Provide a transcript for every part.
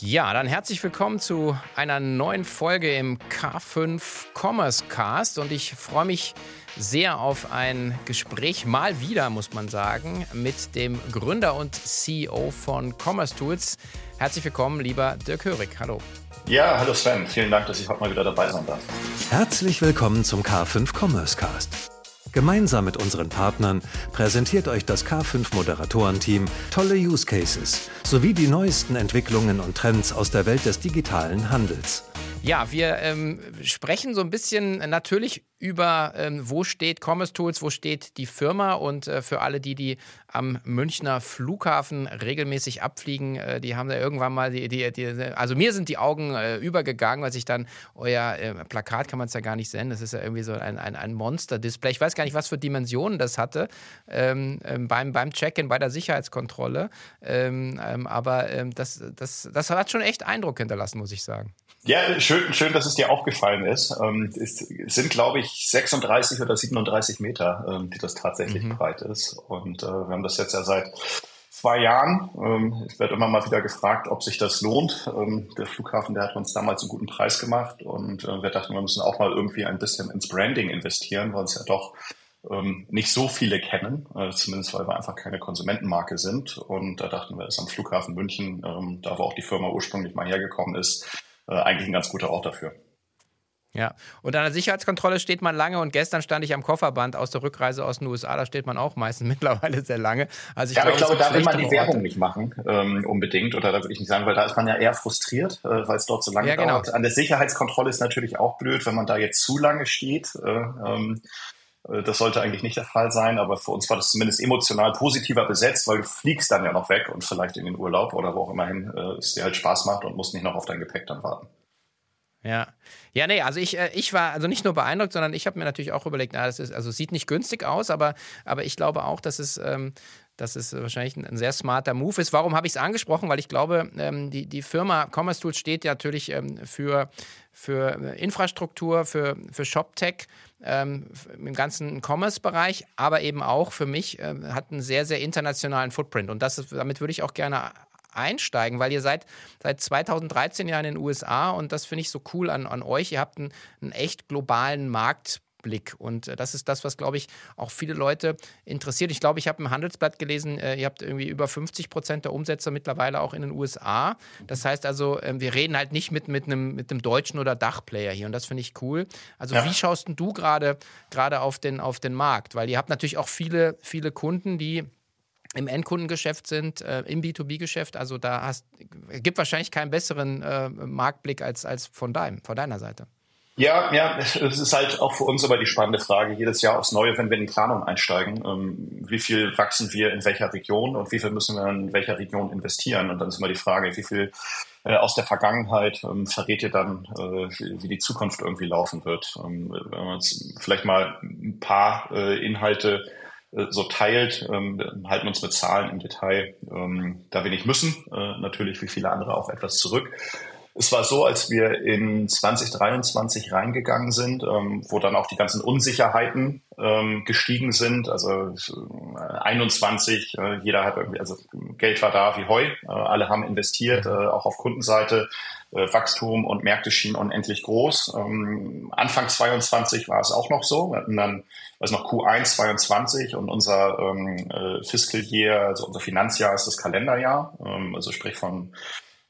Ja, dann herzlich willkommen zu einer neuen Folge im K5 Commerce Cast und ich freue mich sehr auf ein Gespräch, mal wieder muss man sagen, mit dem Gründer und CEO von Commerce Tools. Herzlich willkommen, lieber Dirk Hörig. Hallo. Ja, hallo Sven. Vielen Dank, dass ich heute mal wieder dabei sein darf. Herzlich willkommen zum K5 Commerce Cast. Gemeinsam mit unseren Partnern präsentiert euch das K5 Moderatorenteam tolle Use Cases sowie die neuesten Entwicklungen und Trends aus der Welt des digitalen Handels. Ja, wir ähm, sprechen so ein bisschen natürlich über, ähm, wo steht Commerce Tools, wo steht die Firma und äh, für alle die, die am Münchner Flughafen regelmäßig abfliegen, äh, die haben da irgendwann mal die, die, die also mir sind die Augen äh, übergegangen, als ich dann euer äh, Plakat kann man es ja gar nicht sehen, das ist ja irgendwie so ein, ein, ein Monster-Display. Ich weiß gar nicht, was für Dimensionen das hatte ähm, ähm beim, beim Check-in, bei der Sicherheitskontrolle, ähm, ähm, aber ähm, das, das, das hat schon echt Eindruck hinterlassen, muss ich sagen. Ja, schön, schön, dass es dir aufgefallen ist. Ähm, es sind, glaube ich, 36 oder 37 Meter, die das tatsächlich mhm. breit ist. Und äh, wir haben das jetzt ja seit zwei Jahren. Ähm, ich werde immer mal wieder gefragt, ob sich das lohnt. Ähm, der Flughafen, der hat uns damals einen guten Preis gemacht und äh, wir dachten, wir müssen auch mal irgendwie ein bisschen ins Branding investieren, weil uns ja doch ähm, nicht so viele kennen, äh, zumindest weil wir einfach keine Konsumentenmarke sind. Und da dachten wir, ist am Flughafen München, da wo auch die Firma ursprünglich mal hergekommen ist, äh, eigentlich ein ganz guter Ort dafür. Ja, und an der Sicherheitskontrolle steht man lange und gestern stand ich am Kofferband aus der Rückreise aus den USA, da steht man auch meistens mittlerweile sehr lange. Also ich ja, glaube, aber ich glaube, da will man die Werbung nicht machen, ähm, unbedingt, oder da würde ich nicht sagen, weil da ist man ja eher frustriert, äh, weil es dort so lange ja, genau. dauert. An der Sicherheitskontrolle ist natürlich auch blöd, wenn man da jetzt zu lange steht. Äh, ähm, äh, das sollte eigentlich nicht der Fall sein, aber für uns war das zumindest emotional positiver besetzt, weil du fliegst dann ja noch weg und vielleicht in den Urlaub oder wo auch immerhin äh, es dir halt Spaß macht und musst nicht noch auf dein Gepäck dann warten. Ja. Ja, nee, also ich, äh, ich war also nicht nur beeindruckt, sondern ich habe mir natürlich auch überlegt, na, das ist, also sieht nicht günstig aus, aber, aber ich glaube auch, dass es, ähm, dass es wahrscheinlich ein, sehr smarter Move ist. Warum habe ich es angesprochen? Weil ich glaube, ähm, die, die Firma Commerce Tools steht ja natürlich ähm, für, für Infrastruktur, für, für ShopTech ähm, im ganzen Commerce-Bereich, aber eben auch für mich äh, hat einen sehr, sehr internationalen Footprint. Und das damit würde ich auch gerne einsteigen, weil ihr seid seit 2013 ja in den USA und das finde ich so cool an, an euch. Ihr habt einen, einen echt globalen Markt Blick. Und äh, das ist das, was, glaube ich, auch viele Leute interessiert. Ich glaube, ich habe im Handelsblatt gelesen, äh, ihr habt irgendwie über 50 Prozent der Umsätze mittlerweile auch in den USA. Das heißt also, äh, wir reden halt nicht mit, mit, einem, mit einem deutschen oder Dachplayer hier. Und das finde ich cool. Also, ja. wie schaust du gerade auf den, auf den Markt? Weil ihr habt natürlich auch viele, viele Kunden, die im Endkundengeschäft sind, äh, im B2B-Geschäft. Also da hast, gibt wahrscheinlich keinen besseren äh, Marktblick als, als von, deinem, von deiner Seite. Ja, ja, es ist halt auch für uns aber die spannende Frage, jedes Jahr aufs Neue, wenn wir in die Planung einsteigen, ähm, wie viel wachsen wir in welcher Region und wie viel müssen wir in welcher Region investieren? Und dann ist immer die Frage, wie viel äh, aus der Vergangenheit ähm, verrät ihr dann, äh, wie, die Zukunft irgendwie laufen wird. Ähm, wenn man jetzt vielleicht mal ein paar äh, Inhalte so teilt, halten uns mit Zahlen im Detail, da wir nicht müssen, natürlich wie viele andere auch etwas zurück. Es war so, als wir in 2023 reingegangen sind, ähm, wo dann auch die ganzen Unsicherheiten ähm, gestiegen sind. Also äh, 21, äh, jeder hat irgendwie, also Geld war da wie Heu, äh, alle haben investiert, äh, auch auf Kundenseite. Äh, Wachstum und Märkte schienen unendlich groß. Ähm, Anfang 22 war es auch noch so. Wir hatten dann, also noch Q1 22 und unser ähm, äh, Fiscal Year, also unser Finanzjahr ist das Kalenderjahr, ähm, also sprich von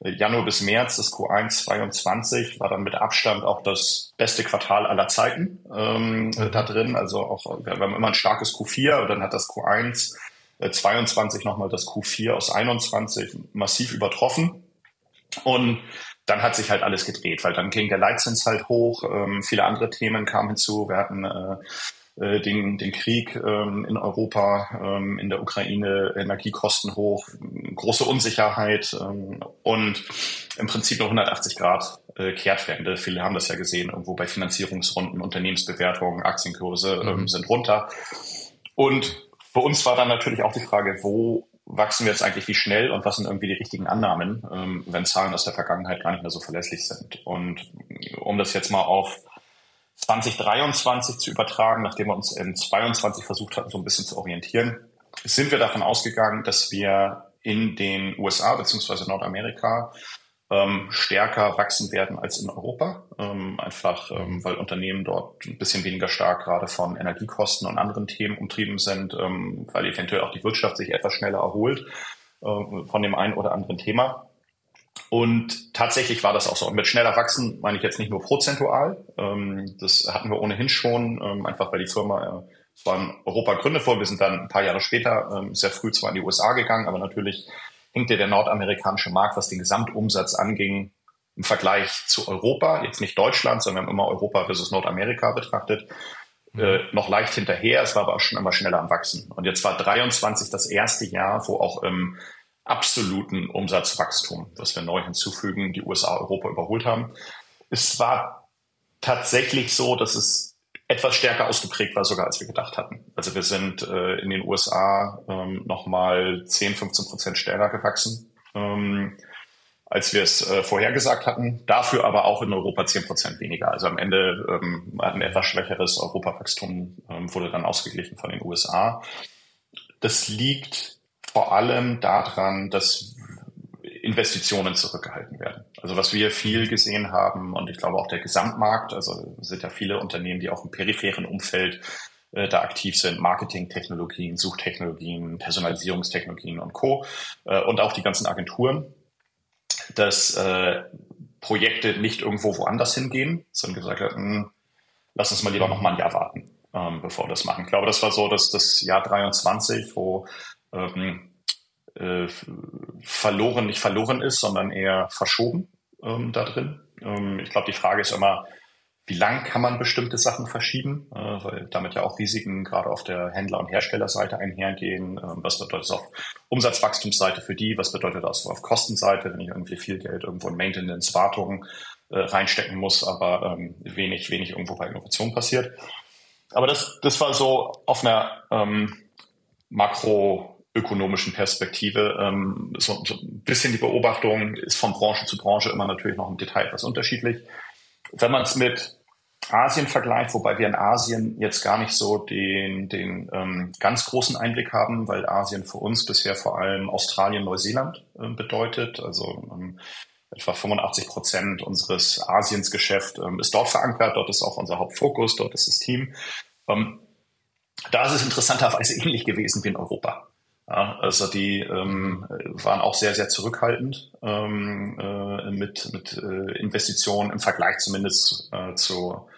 Januar bis März des Q1 22 war dann mit Abstand auch das beste Quartal aller Zeiten ähm, mhm. da drin. Also auch, wir haben immer ein starkes Q4 und dann hat das Q1 äh, 22 nochmal das Q4 aus 21 massiv übertroffen. Und dann hat sich halt alles gedreht, weil dann ging der Leitzins halt hoch, ähm, viele andere Themen kamen hinzu. Wir hatten äh, äh, den, den Krieg ähm, in Europa, ähm, in der Ukraine, Energiekosten hoch, große Unsicherheit ähm, und im Prinzip eine 180 Grad äh, Kehrtwende. Viele haben das ja gesehen, irgendwo bei Finanzierungsrunden, Unternehmensbewertungen, Aktienkurse ähm, mhm. sind runter. Und für uns war dann natürlich auch die Frage, wo wachsen wir jetzt eigentlich wie schnell und was sind irgendwie die richtigen Annahmen, ähm, wenn Zahlen aus der Vergangenheit gar nicht mehr so verlässlich sind. Und um das jetzt mal auf 2023 zu übertragen, nachdem wir uns in 22 versucht hatten, so ein bisschen zu orientieren, sind wir davon ausgegangen, dass wir in den USA beziehungsweise Nordamerika ähm, stärker wachsen werden als in Europa. Ähm, einfach, ähm, weil Unternehmen dort ein bisschen weniger stark gerade von Energiekosten und anderen Themen umtrieben sind, ähm, weil eventuell auch die Wirtschaft sich etwas schneller erholt äh, von dem einen oder anderen Thema. Und tatsächlich war das auch so. Und mit schneller wachsen meine ich jetzt nicht nur prozentual. Ähm, das hatten wir ohnehin schon, ähm, einfach weil die Firma äh, zwar in Europa gegründet wurde. Wir sind dann ein paar Jahre später ähm, sehr früh zwar in die USA gegangen, aber natürlich hinkte der nordamerikanische Markt, was den Gesamtumsatz anging, im Vergleich zu Europa, jetzt nicht Deutschland, sondern immer Europa versus Nordamerika betrachtet, äh, noch leicht hinterher. Es war aber auch schon immer schneller am Wachsen. Und jetzt war 23 das erste Jahr, wo auch im absoluten Umsatzwachstum, das wir neu hinzufügen, die USA Europa überholt haben. Es war tatsächlich so, dass es etwas stärker ausgeprägt war sogar, als wir gedacht hatten. Also wir sind äh, in den USA ähm, nochmal 10, 15 Prozent stärker gewachsen, ähm, als wir es äh, vorhergesagt hatten. Dafür aber auch in Europa 10 Prozent weniger. Also am Ende ähm, ein etwas schwächeres Europawachstum ähm, wurde dann ausgeglichen von den USA. Das liegt vor allem daran, dass Investitionen zurückgehalten werden. Also was wir viel gesehen haben und ich glaube auch der Gesamtmarkt, also sind ja viele Unternehmen, die auch im peripheren Umfeld äh, da aktiv sind, Marketingtechnologien, Suchtechnologien, Personalisierungstechnologien und Co. Äh, und auch die ganzen Agenturen, dass äh, Projekte nicht irgendwo woanders hingehen, sondern gesagt haben, lass uns mal lieber noch mal ein Jahr warten, ähm, bevor wir das machen. Ich glaube, das war so dass das Jahr 23, wo ähm, äh, verloren nicht verloren ist, sondern eher verschoben ähm, da drin. Ähm, ich glaube, die Frage ist immer, wie lang kann man bestimmte Sachen verschieben, äh, weil damit ja auch Risiken gerade auf der Händler- und Herstellerseite einhergehen. Ähm, was bedeutet das auf Umsatzwachstumsseite für die? Was bedeutet das auf Kostenseite, wenn ich irgendwie viel Geld irgendwo in Maintenance, Wartung äh, reinstecken muss, aber ähm, wenig, wenig irgendwo bei Innovation passiert. Aber das, das war so auf einer ähm, Makro- ökonomischen Perspektive. Ähm, so, so ein bisschen die Beobachtung ist von Branche zu Branche immer natürlich noch im Detail etwas unterschiedlich. Wenn man es mit Asien vergleicht, wobei wir in Asien jetzt gar nicht so den, den ähm, ganz großen Einblick haben, weil Asien für uns bisher vor allem Australien, Neuseeland äh, bedeutet. Also ähm, etwa 85 Prozent unseres Asiensgeschäft ähm, ist dort verankert. Dort ist auch unser Hauptfokus, dort ist das Team. Ähm, da ist es interessanterweise ähnlich gewesen wie in Europa. Ja, also die ähm, waren auch sehr, sehr zurückhaltend ähm, äh, mit, mit äh, Investitionen im Vergleich zumindest äh, zu,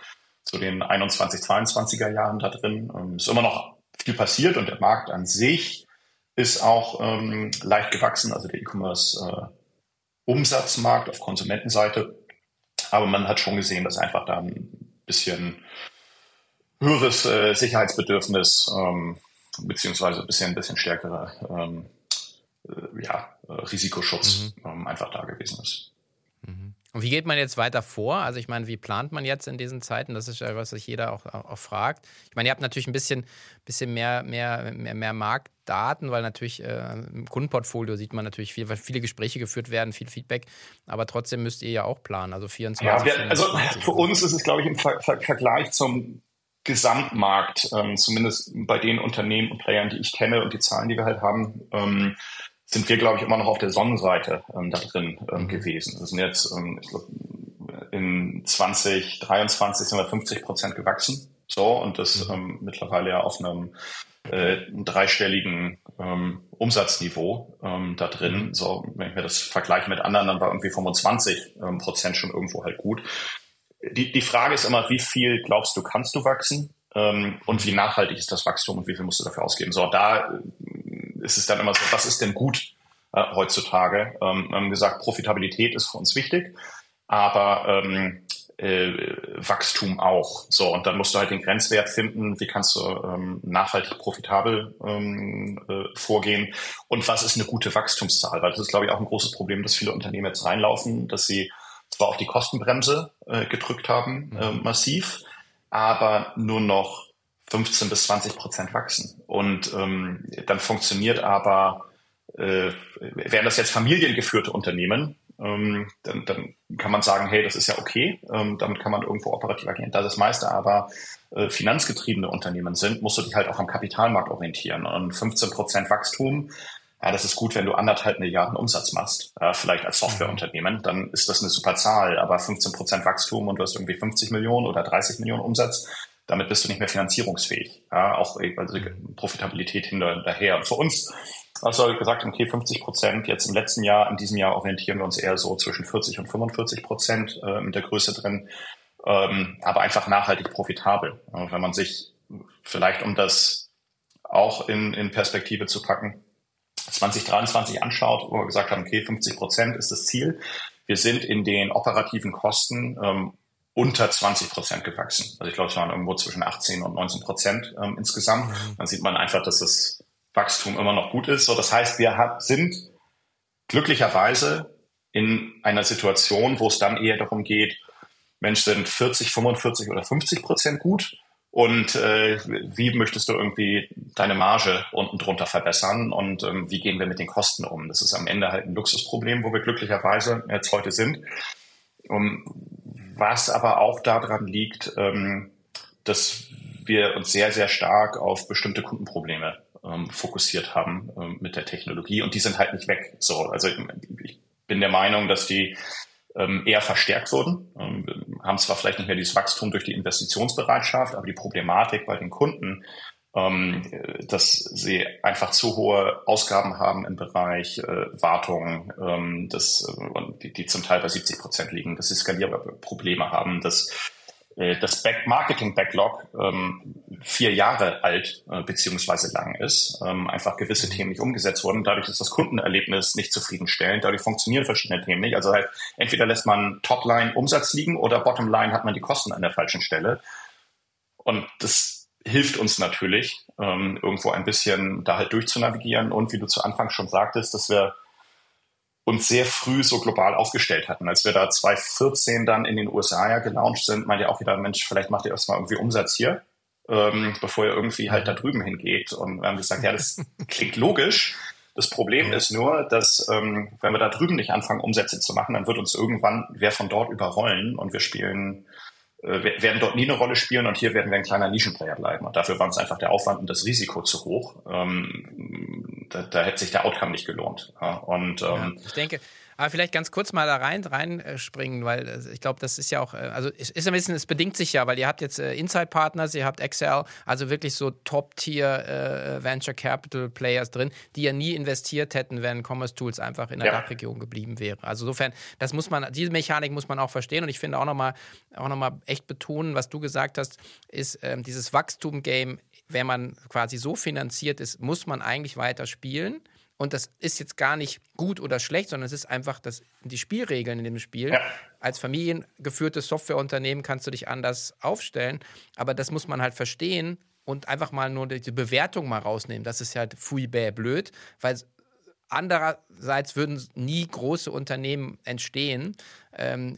zu den 21, 22er Jahren da drin. Ähm, ist immer noch viel passiert und der Markt an sich ist auch ähm, leicht gewachsen, also der E-Commerce-Umsatzmarkt äh, auf Konsumentenseite. Aber man hat schon gesehen, dass einfach da ein bisschen höheres äh, Sicherheitsbedürfnis ähm, beziehungsweise ein bisschen, ein bisschen stärkerer ähm, äh, ja, Risikoschutz mhm. ähm, einfach da gewesen ist. Mhm. Und wie geht man jetzt weiter vor? Also ich meine, wie plant man jetzt in diesen Zeiten? Das ist ja was sich jeder auch, auch, auch fragt. Ich meine, ihr habt natürlich ein bisschen, bisschen mehr, mehr, mehr, mehr Marktdaten, weil natürlich äh, im Kundenportfolio sieht man natürlich viel, weil viele Gespräche geführt werden, viel Feedback, aber trotzdem müsst ihr ja auch planen, also 24. Ja, wir, also für uns ist es, glaube ich, im Ver Ver Vergleich zum Gesamtmarkt, ähm, zumindest bei den Unternehmen und Playern, die ich kenne und die Zahlen, die wir halt haben, ähm, sind wir, glaube ich, immer noch auf der Sonnenseite ähm, da drin ähm, gewesen. Wir sind jetzt, ähm, ich glaub, in 2023 sind wir 50 Prozent gewachsen. So, und das mhm. ähm, mittlerweile ja auf einem äh, dreistelligen ähm, Umsatzniveau ähm, da drin. Mhm. So, wenn ich mir das vergleiche mit anderen, dann war irgendwie 25 ähm, Prozent schon irgendwo halt gut die, die Frage ist immer, wie viel glaubst du, kannst du wachsen? Ähm, und wie nachhaltig ist das Wachstum und wie viel musst du dafür ausgeben? So, da äh, ist es dann immer so, was ist denn gut äh, heutzutage? Ähm, wir haben gesagt, Profitabilität ist für uns wichtig, aber ähm, äh, Wachstum auch. So, und dann musst du halt den Grenzwert finden, wie kannst du ähm, nachhaltig profitabel ähm, äh, vorgehen und was ist eine gute Wachstumszahl? Weil das ist, glaube ich, auch ein großes Problem, dass viele Unternehmen jetzt reinlaufen, dass sie zwar auf die Kostenbremse äh, gedrückt haben, mhm. äh, massiv, aber nur noch 15 bis 20 Prozent wachsen. Und ähm, dann funktioniert aber, äh, wären das jetzt familiengeführte Unternehmen, ähm, dann, dann kann man sagen, hey, das ist ja okay, ähm, damit kann man irgendwo operativ agieren. Da das meiste aber äh, finanzgetriebene Unternehmen sind, musst du dich halt auch am Kapitalmarkt orientieren. Und 15 Prozent Wachstum ja, das ist gut, wenn du anderthalb Milliarden Umsatz machst, äh, vielleicht als Softwareunternehmen, dann ist das eine super Zahl, aber 15 Prozent Wachstum und du hast irgendwie 50 Millionen oder 30 Millionen Umsatz, damit bist du nicht mehr finanzierungsfähig. Ja, auch also Profitabilität hinterher. Und für uns also gesagt, okay, 50 Prozent jetzt im letzten Jahr, in diesem Jahr orientieren wir uns eher so zwischen 40 und 45 Prozent äh, mit der Größe drin, ähm, aber einfach nachhaltig profitabel. Äh, wenn man sich vielleicht, um das auch in, in Perspektive zu packen, 2023 anschaut, wo wir gesagt haben, okay, 50 Prozent ist das Ziel. Wir sind in den operativen Kosten ähm, unter 20 Prozent gewachsen. Also ich glaube, es waren irgendwo zwischen 18 und 19 Prozent ähm, insgesamt. Mhm. Dann sieht man einfach, dass das Wachstum immer noch gut ist. So, das heißt, wir hat, sind glücklicherweise in einer Situation, wo es dann eher darum geht, Mensch, sind 40, 45 oder 50 Prozent gut und äh, wie möchtest du irgendwie deine Marge unten drunter verbessern und ähm, wie gehen wir mit den Kosten um? Das ist am Ende halt ein Luxusproblem, wo wir glücklicherweise jetzt heute sind. Um, was aber auch daran liegt, ähm, dass wir uns sehr, sehr stark auf bestimmte Kundenprobleme ähm, fokussiert haben ähm, mit der Technologie und die sind halt nicht weg. So, also ich, ich bin der Meinung, dass die ähm, eher verstärkt wurden. Haben zwar vielleicht nicht mehr dieses Wachstum durch die Investitionsbereitschaft, aber die Problematik bei den Kunden, ähm, dass sie einfach zu hohe Ausgaben haben im Bereich äh, Wartung, ähm, das, äh, die, zum Teil bei 70 Prozent liegen, dass sie skalierbare Probleme haben, dass das Back Marketing Backlog ähm, vier Jahre alt äh, beziehungsweise lang ist, ähm, einfach gewisse Themen nicht umgesetzt wurden. Dadurch ist das Kundenerlebnis nicht zufriedenstellend. Dadurch funktionieren verschiedene Themen nicht. Also halt, entweder lässt man Topline Umsatz liegen oder Bottomline hat man die Kosten an der falschen Stelle. Und das hilft uns natürlich, ähm, irgendwo ein bisschen da halt durchzunavigieren. Und wie du zu Anfang schon sagtest, dass wir uns sehr früh so global aufgestellt hatten. Als wir da 2014 dann in den USA ja gelauncht sind, meinte ja auch wieder, Mensch, vielleicht macht ihr erstmal irgendwie Umsatz hier, ähm, bevor ihr irgendwie halt da drüben hingeht. Und wir haben gesagt, ja, das klingt logisch. Das Problem ist nur, dass ähm, wenn wir da drüben nicht anfangen, Umsätze zu machen, dann wird uns irgendwann wer von dort überrollen und wir spielen äh, werden dort nie eine Rolle spielen und hier werden wir ein kleiner Nischenplayer bleiben. Und dafür war uns einfach der Aufwand und das Risiko zu hoch. Ähm, da, da hätte sich der Outcome nicht gelohnt. Und ähm, ja, ich denke, aber vielleicht ganz kurz mal da rein reinspringen, weil äh, ich glaube, das ist ja auch, äh, also es ist ein bisschen, es bedingt sich ja, weil ihr habt jetzt äh, Inside-Partners, ihr habt Excel, also wirklich so Top-Tier äh, Venture Capital Players drin, die ja nie investiert hätten, wenn Commerce Tools einfach in der ja. Dachregion geblieben wäre. Also insofern, das muss man, diese Mechanik muss man auch verstehen und ich finde auch nochmal auch noch mal echt betonen, was du gesagt hast, ist ähm, dieses Wachstum-Game, wenn man quasi so finanziert ist, muss man eigentlich weiter spielen. Und das ist jetzt gar nicht gut oder schlecht, sondern es ist einfach das, die Spielregeln in dem Spiel. Ja. Als familiengeführtes Softwareunternehmen kannst du dich anders aufstellen, aber das muss man halt verstehen und einfach mal nur die Bewertung mal rausnehmen. Das ist halt fui bäh blöd, weil andererseits würden nie große Unternehmen entstehen, ähm,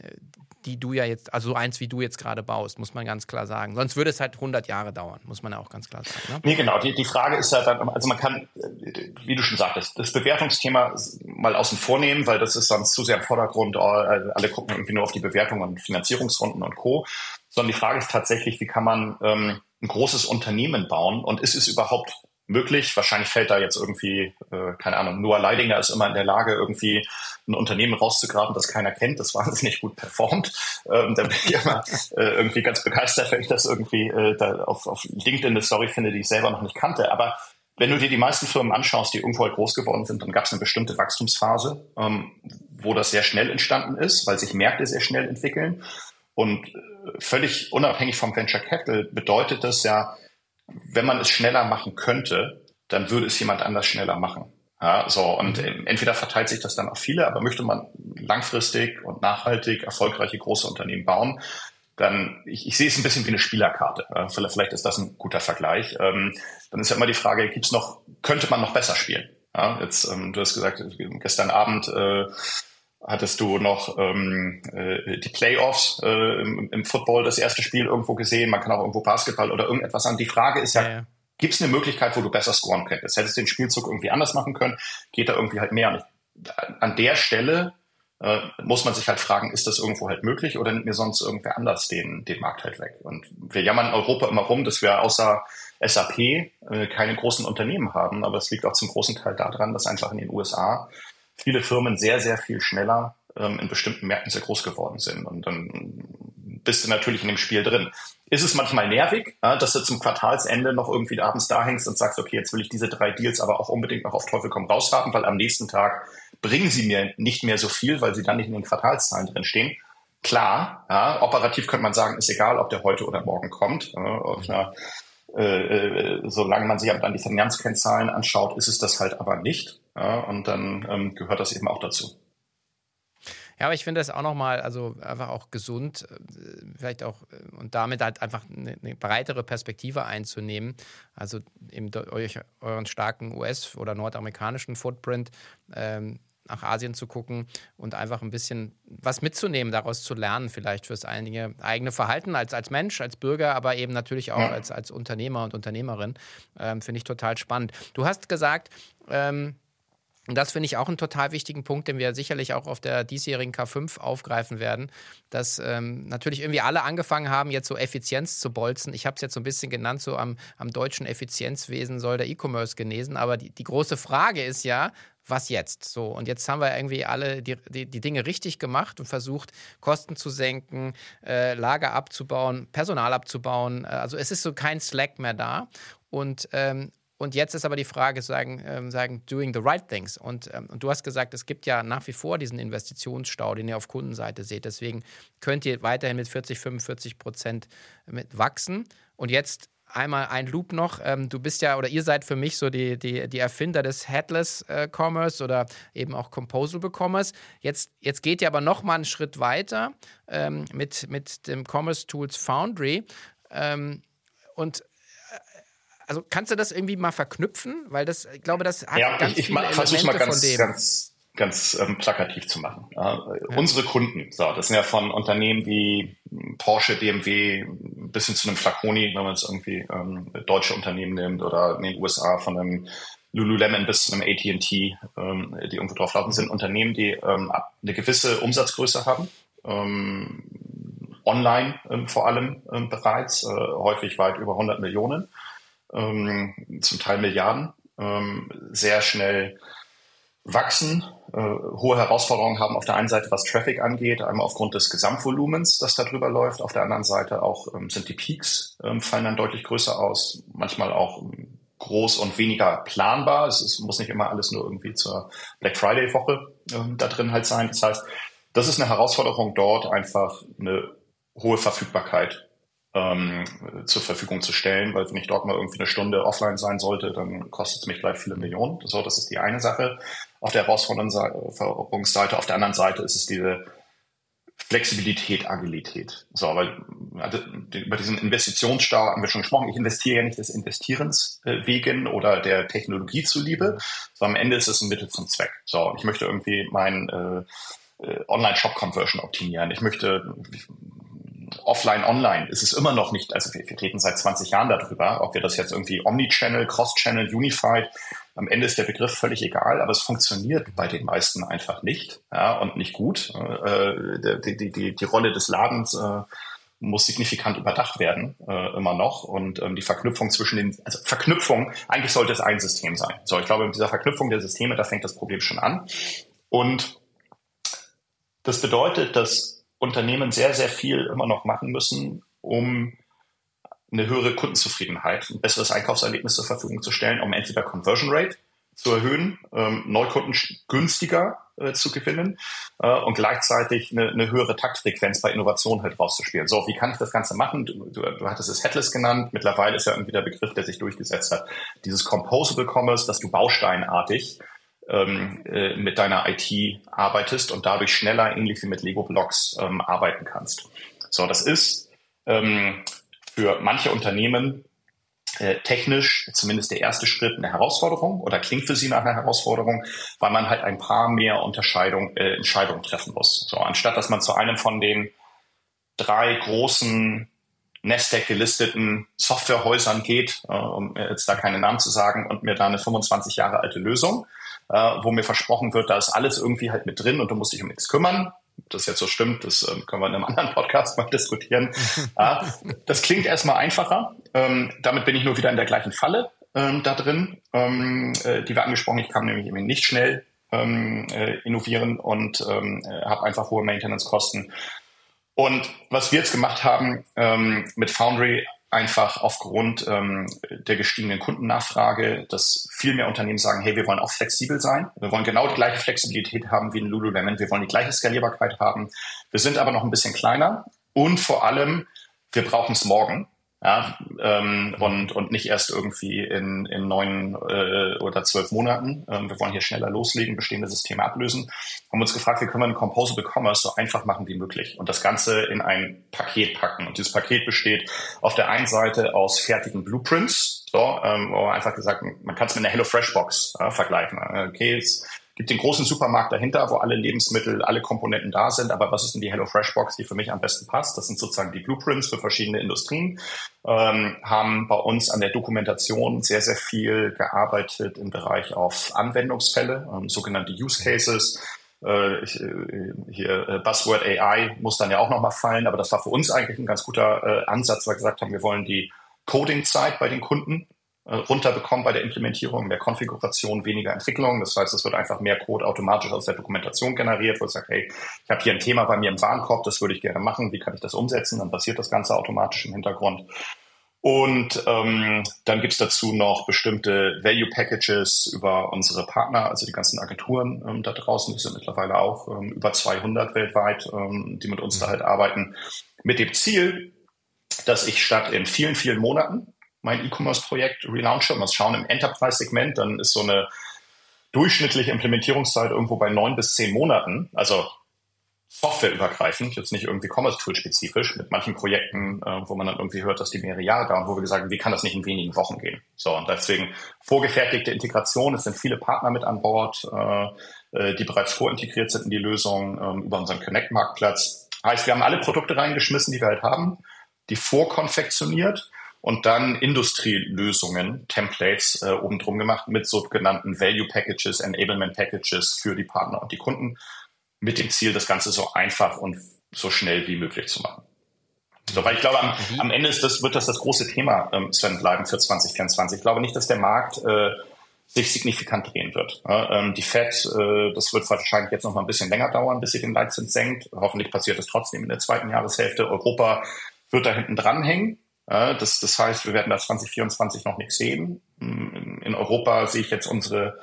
die du ja jetzt, also so eins wie du jetzt gerade baust, muss man ganz klar sagen. Sonst würde es halt 100 Jahre dauern, muss man ja auch ganz klar sagen. Ne? Nee, genau. Die, die Frage ist ja dann, also man kann, wie du schon sagtest, das Bewertungsthema mal außen vor nehmen, weil das ist sonst zu sehr im Vordergrund. Äh, alle gucken irgendwie nur auf die Bewertung und Finanzierungsrunden und Co. Sondern die Frage ist tatsächlich, wie kann man ähm, ein großes Unternehmen bauen und ist es überhaupt möglich. Wahrscheinlich fällt da jetzt irgendwie, äh, keine Ahnung, Noah Leidinger ist immer in der Lage, irgendwie ein Unternehmen rauszugraben, das keiner kennt, das wahnsinnig gut performt. Ähm, da bin ich immer äh, irgendwie ganz begeistert, wenn ich das irgendwie äh, da auf, auf LinkedIn eine Story finde, die ich selber noch nicht kannte. Aber wenn du dir die meisten Firmen anschaust, die irgendwo halt groß geworden sind, dann gab es eine bestimmte Wachstumsphase, ähm, wo das sehr schnell entstanden ist, weil sich Märkte sehr schnell entwickeln. Und äh, völlig unabhängig vom Venture Capital bedeutet das ja, wenn man es schneller machen könnte, dann würde es jemand anders schneller machen. Ja, so, und mhm. entweder verteilt sich das dann auf viele, aber möchte man langfristig und nachhaltig erfolgreiche große Unternehmen bauen, dann, ich, ich sehe es ein bisschen wie eine Spielerkarte. Vielleicht ist das ein guter Vergleich. Ähm, dann ist ja immer die Frage, gibt's noch, könnte man noch besser spielen? Ja, jetzt, ähm, du hast gesagt, gestern Abend äh, hattest du noch ähm, äh, die Playoffs äh, im, im, Football, das erste Spiel irgendwo gesehen, man kann auch irgendwo Basketball oder irgendetwas an. Die Frage ist ja, ja, ja. gibt es eine Möglichkeit, wo du besser scoren könntest? Hättest du den Spielzug irgendwie anders machen können? Geht da irgendwie halt mehr? an der Stelle äh, muss man sich halt fragen, ist das irgendwo halt möglich oder nimmt mir sonst irgendwer anders den, den Markt halt weg? Und wir jammern in Europa immer rum, dass wir außer SAP äh, keine großen Unternehmen haben, aber es liegt auch zum großen Teil daran, dass einfach in den USA viele Firmen sehr, sehr viel schneller ähm, in bestimmten Märkten sehr groß geworden sind. Und dann bist du natürlich in dem Spiel drin. Ist es manchmal nervig, äh, dass du zum Quartalsende noch irgendwie abends da hängst und sagst, okay, jetzt will ich diese drei Deals aber auch unbedingt noch auf Teufel komm raus haben, weil am nächsten Tag bringen sie mir nicht mehr so viel, weil sie dann nicht in den Quartalszahlen drin stehen. Klar, ja, operativ könnte man sagen, ist egal, ob der heute oder morgen kommt. Äh, auf einer, äh, äh, solange man sich aber dann die Finanzkennzahlen anschaut, ist es das halt aber nicht. Ja, und dann ähm, gehört das eben auch dazu. Ja, aber ich finde das auch nochmal, also einfach auch gesund, äh, vielleicht auch äh, und damit halt einfach eine, eine breitere Perspektive einzunehmen. Also eben euch, euren starken US- oder nordamerikanischen Footprint ähm, nach Asien zu gucken und einfach ein bisschen was mitzunehmen, daraus zu lernen, vielleicht fürs eigene, eigene Verhalten als, als Mensch, als Bürger, aber eben natürlich auch ja. als, als Unternehmer und Unternehmerin. Ähm, Finde ich total spannend. Du hast gesagt, ähm, und das finde ich auch einen total wichtigen Punkt, den wir sicherlich auch auf der diesjährigen K5 aufgreifen werden, dass ähm, natürlich irgendwie alle angefangen haben, jetzt so Effizienz zu bolzen. Ich habe es jetzt so ein bisschen genannt, so am, am deutschen Effizienzwesen soll der E-Commerce genesen. Aber die, die große Frage ist ja, was jetzt? So, und jetzt haben wir irgendwie alle die, die, die Dinge richtig gemacht und versucht, Kosten zu senken, äh, Lager abzubauen, Personal abzubauen. Also es ist so kein Slack mehr da. Und, ähm, und jetzt ist aber die Frage, sagen, ähm, sagen doing the right things. Und, ähm, und du hast gesagt, es gibt ja nach wie vor diesen Investitionsstau, den ihr auf Kundenseite seht. Deswegen könnt ihr weiterhin mit 40, 45 Prozent mit wachsen. Und jetzt einmal ein Loop noch. Ähm, du bist ja, oder ihr seid für mich so die, die, die Erfinder des Headless äh, Commerce oder eben auch Composable Commerce. Jetzt, jetzt geht ihr aber noch mal einen Schritt weiter mit, mit dem Commerce Tools Foundry. Und also kannst du das irgendwie mal verknüpfen? Weil das, ich glaube, das hat ja, ganz ich, ich viele Elemente mal ganz, von dem. Ganz, ganz ähm, plakativ zu machen. Ja, ja. Unsere Kunden, so, das sind ja von Unternehmen wie Porsche, BMW bis hin zu einem Flaconi, wenn man es irgendwie ähm, deutsche Unternehmen nimmt oder in den USA von einem Lululemon bis zu einem AT&T, ähm, die irgendwo drauf laufen, sind Unternehmen, die ähm, eine gewisse Umsatzgröße haben, ähm, online ähm, vor allem ähm, bereits, äh, häufig weit über 100 Millionen zum Teil Milliarden, ähm, sehr schnell wachsen, äh, hohe Herausforderungen haben auf der einen Seite, was Traffic angeht, einmal aufgrund des Gesamtvolumens, das da drüber läuft, auf der anderen Seite auch ähm, sind die Peaks, ähm, fallen dann deutlich größer aus, manchmal auch ähm, groß und weniger planbar. Es, es, muss nicht immer alles nur irgendwie zur Black Friday Woche ähm, da drin halt sein. Das heißt, das ist eine Herausforderung dort, einfach eine hohe Verfügbarkeit ähm, zur Verfügung zu stellen, weil wenn ich dort mal irgendwie eine Stunde offline sein sollte, dann kostet es mich gleich viele Millionen. So, das ist die eine Sache auf der Herausforderungsseite. Auf der anderen Seite ist es diese Flexibilität, Agilität. So, weil also, über diesen Investitionsstau haben wir schon gesprochen. Ich investiere ja nicht des Investierens äh, wegen oder der Technologie zuliebe, sondern am Ende ist es ein Mittel zum Zweck. So, ich möchte irgendwie mein äh, äh Online-Shop-Conversion optimieren. Ich möchte offline, online ist es immer noch nicht, also wir, wir reden seit 20 Jahren darüber, ob wir das jetzt irgendwie Omnichannel, Cross-Channel, Unified, am Ende ist der Begriff völlig egal, aber es funktioniert bei den meisten einfach nicht ja, und nicht gut. Äh, die, die, die, Rolle des Ladens äh, muss signifikant überdacht werden, äh, immer noch. Und ähm, die Verknüpfung zwischen den, also Verknüpfung, eigentlich sollte es ein System sein. So, ich glaube, mit dieser Verknüpfung der Systeme, da fängt das Problem schon an. Und das bedeutet, dass Unternehmen sehr, sehr viel immer noch machen müssen, um eine höhere Kundenzufriedenheit, ein besseres Einkaufserlebnis zur Verfügung zu stellen, um entweder Conversion Rate zu erhöhen, ähm, Neukunden günstiger äh, zu gewinnen äh, und gleichzeitig eine, eine, höhere Taktfrequenz bei Innovation halt rauszuspielen. So, wie kann ich das Ganze machen? Du, du, du hattest es Headless genannt. Mittlerweile ist ja irgendwie der Begriff, der sich durchgesetzt hat. Dieses Composable Commerce, dass du bausteinartig ähm, äh, mit deiner IT arbeitest und dadurch schneller, ähnlich wie mit Lego-Blocks, ähm, arbeiten kannst. So, das ist ähm, für manche Unternehmen äh, technisch zumindest der erste Schritt eine Herausforderung oder klingt für sie nach einer Herausforderung, weil man halt ein paar mehr Unterscheidung, äh, Entscheidungen treffen muss. So, anstatt dass man zu einem von den drei großen Nasdaq gelisteten Softwarehäusern geht, äh, um jetzt da keine Namen zu sagen, und mir da eine 25 Jahre alte Lösung äh, wo mir versprochen wird, da ist alles irgendwie halt mit drin und du musst dich um nichts kümmern. Das jetzt so stimmt, das ähm, können wir in einem anderen Podcast mal diskutieren. äh, das klingt erstmal einfacher. Ähm, damit bin ich nur wieder in der gleichen Falle ähm, da drin, ähm, äh, die wir angesprochen. Ich kann nämlich eben nicht schnell ähm, äh, innovieren und ähm, äh, habe einfach hohe Maintenance-Kosten. Und was wir jetzt gemacht haben ähm, mit Foundry, einfach aufgrund ähm, der gestiegenen Kundennachfrage, dass viel mehr Unternehmen sagen, hey, wir wollen auch flexibel sein. Wir wollen genau die gleiche Flexibilität haben wie in Lululemon. Wir wollen die gleiche Skalierbarkeit haben. Wir sind aber noch ein bisschen kleiner und vor allem, wir brauchen es morgen ja, ähm, und, und nicht erst irgendwie in, in neun äh, oder zwölf Monaten. Ähm, wir wollen hier schneller loslegen, bestehende Systeme ablösen. Haben uns gefragt, wie können wir einen Composable Commerce so einfach machen wie möglich und das Ganze in ein Paket packen. Und dieses Paket besteht auf der einen Seite aus fertigen Blueprints, so, ähm, einfach gesagt, man kann es mit einer HelloFresh Box äh, vergleichen. Okay, es gibt den großen Supermarkt dahinter, wo alle Lebensmittel, alle Komponenten da sind. Aber was ist denn die HelloFresh Box, die für mich am besten passt? Das sind sozusagen die Blueprints für verschiedene Industrien. Ähm, haben bei uns an der Dokumentation sehr, sehr viel gearbeitet im Bereich auf Anwendungsfälle, ähm, sogenannte Use Cases. Äh, äh, hier äh, Buzzword AI muss dann ja auch nochmal fallen, aber das war für uns eigentlich ein ganz guter äh, Ansatz, weil wir gesagt haben, wir wollen die Coding-Zeit bei den Kunden runterbekommen bei der Implementierung, mehr Konfiguration, weniger Entwicklung. Das heißt, es wird einfach mehr Code automatisch aus der Dokumentation generiert, wo es sagt, hey, ich habe hier ein Thema bei mir im Warenkorb, das würde ich gerne machen, wie kann ich das umsetzen? Dann passiert das Ganze automatisch im Hintergrund. Und ähm, dann gibt's dazu noch bestimmte Value Packages über unsere Partner, also die ganzen Agenturen ähm, da draußen, die sind mittlerweile auch ähm, über 200 weltweit, ähm, die mit uns da halt arbeiten, mit dem Ziel, dass ich statt in vielen, vielen Monaten mein E-Commerce-Projekt relaunche und wir schauen im Enterprise-Segment, dann ist so eine durchschnittliche Implementierungszeit irgendwo bei neun bis zehn Monaten, also softwareübergreifend, jetzt nicht irgendwie Commerce-Tool-spezifisch, mit manchen Projekten, äh, wo man dann irgendwie hört, dass die mehrere Jahre dauern, wo wir gesagt haben, wie kann das nicht in wenigen Wochen gehen? So, und deswegen vorgefertigte Integration, es sind viele Partner mit an Bord, äh, äh die bereits vorintegriert sind in die Lösung äh, über unseren Connect-Marktplatz. Heißt, wir haben alle Produkte reingeschmissen, die wir halt haben, die vorkonfektioniert und dann Industrielösungen, Templates äh, oben drum gemacht mit sogenannten Value Packages, Enablement Packages für die Partner und die Kunden mit dem Ziel, das Ganze so einfach und so schnell wie möglich zu machen. So, weil ich glaube, am, am Ende ist das, wird das das große Thema, ähm, Sven, bleiben für 2024. Ich glaube nicht, dass der Markt äh, sich signifikant drehen wird. Ja, ähm, die Fed, äh, das wird wahrscheinlich jetzt noch mal ein bisschen länger dauern, bis sie den Leitzins senkt. Hoffentlich passiert es trotzdem in der zweiten Jahreshälfte. Europa wird da hinten dranhängen. Ja, das, das heißt, wir werden da 2024 noch nichts sehen. In Europa sehe ich jetzt unsere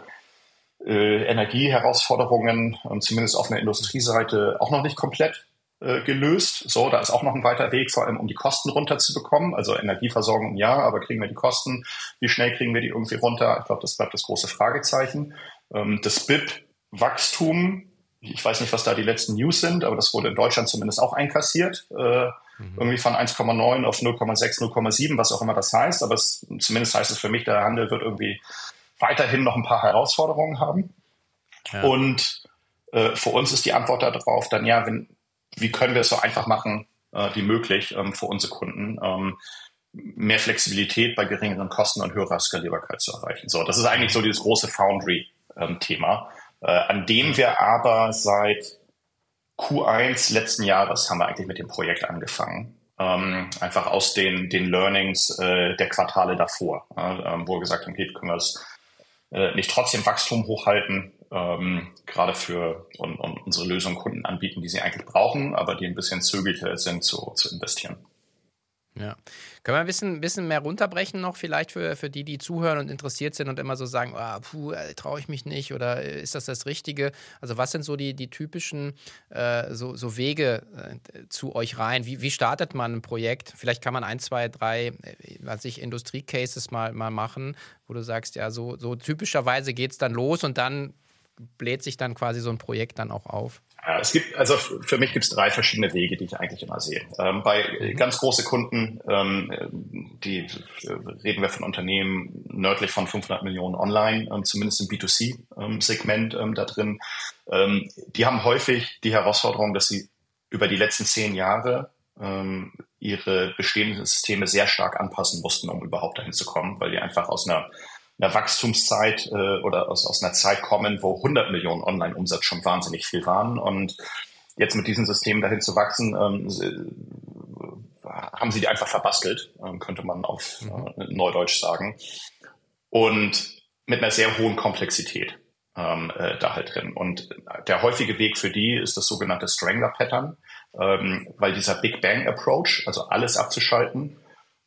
äh, Energieherausforderungen, zumindest auf einer Industrieseite, auch noch nicht komplett äh, gelöst. So, da ist auch noch ein weiter Weg, vor allem um die Kosten runterzubekommen. Also Energieversorgung ja, aber kriegen wir die Kosten? Wie schnell kriegen wir die irgendwie runter? Ich glaube, das bleibt das große Fragezeichen. Ähm, das BIP-Wachstum, ich weiß nicht, was da die letzten News sind, aber das wurde in Deutschland zumindest auch einkassiert. Äh, Mhm. Irgendwie von 1,9 auf 0,6, 0,7, was auch immer das heißt. Aber es, zumindest heißt es für mich, der Handel wird irgendwie weiterhin noch ein paar Herausforderungen haben. Ja. Und äh, für uns ist die Antwort darauf dann, ja, wenn, wie können wir es so einfach machen äh, wie möglich ähm, für unsere Kunden, ähm, mehr Flexibilität bei geringeren Kosten und höherer Skalierbarkeit zu erreichen. So, das ist eigentlich so dieses große Foundry-Thema, ähm, äh, an dem wir aber seit Q1 letzten Jahres haben wir eigentlich mit dem Projekt angefangen. Ähm, einfach aus den, den Learnings äh, der Quartale davor, äh, wo wir gesagt haben, okay, können wir das äh, nicht trotzdem Wachstum hochhalten, ähm, gerade für und, und unsere Lösung Kunden anbieten, die sie eigentlich brauchen, aber die ein bisschen zögerlicher sind zu, zu investieren. Ja. Können wir ein bisschen, bisschen mehr runterbrechen noch vielleicht für, für die, die zuhören und interessiert sind und immer so sagen, oh, puh, äh, traue ich mich nicht oder äh, ist das das Richtige? Also was sind so die, die typischen äh, so, so Wege äh, zu euch rein? Wie, wie startet man ein Projekt? Vielleicht kann man ein, zwei, drei, äh, was ich, Industriecases mal, mal machen, wo du sagst, ja, so, so typischerweise geht es dann los und dann bläht sich dann quasi so ein Projekt dann auch auf. Ja, es gibt, also für mich gibt es drei verschiedene Wege, die ich eigentlich immer sehe. Ähm, bei mhm. ganz große Kunden, ähm, die äh, reden wir von Unternehmen nördlich von 500 Millionen online, ähm, zumindest im B2C-Segment ähm, da drin. Ähm, die haben häufig die Herausforderung, dass sie über die letzten zehn Jahre ähm, ihre bestehenden Systeme sehr stark anpassen mussten, um überhaupt dahin zu kommen, weil die einfach aus einer einer Wachstumszeit äh, oder aus, aus einer Zeit kommen, wo 100 Millionen Online-Umsatz schon wahnsinnig viel waren. Und jetzt mit diesem System dahin zu wachsen, ähm, äh, haben sie die einfach verbastelt, ähm, könnte man auf äh, Neudeutsch sagen. Und mit einer sehr hohen Komplexität ähm, äh, da halt drin. Und der häufige Weg für die ist das sogenannte Strangler Pattern, ähm, weil dieser Big Bang Approach, also alles abzuschalten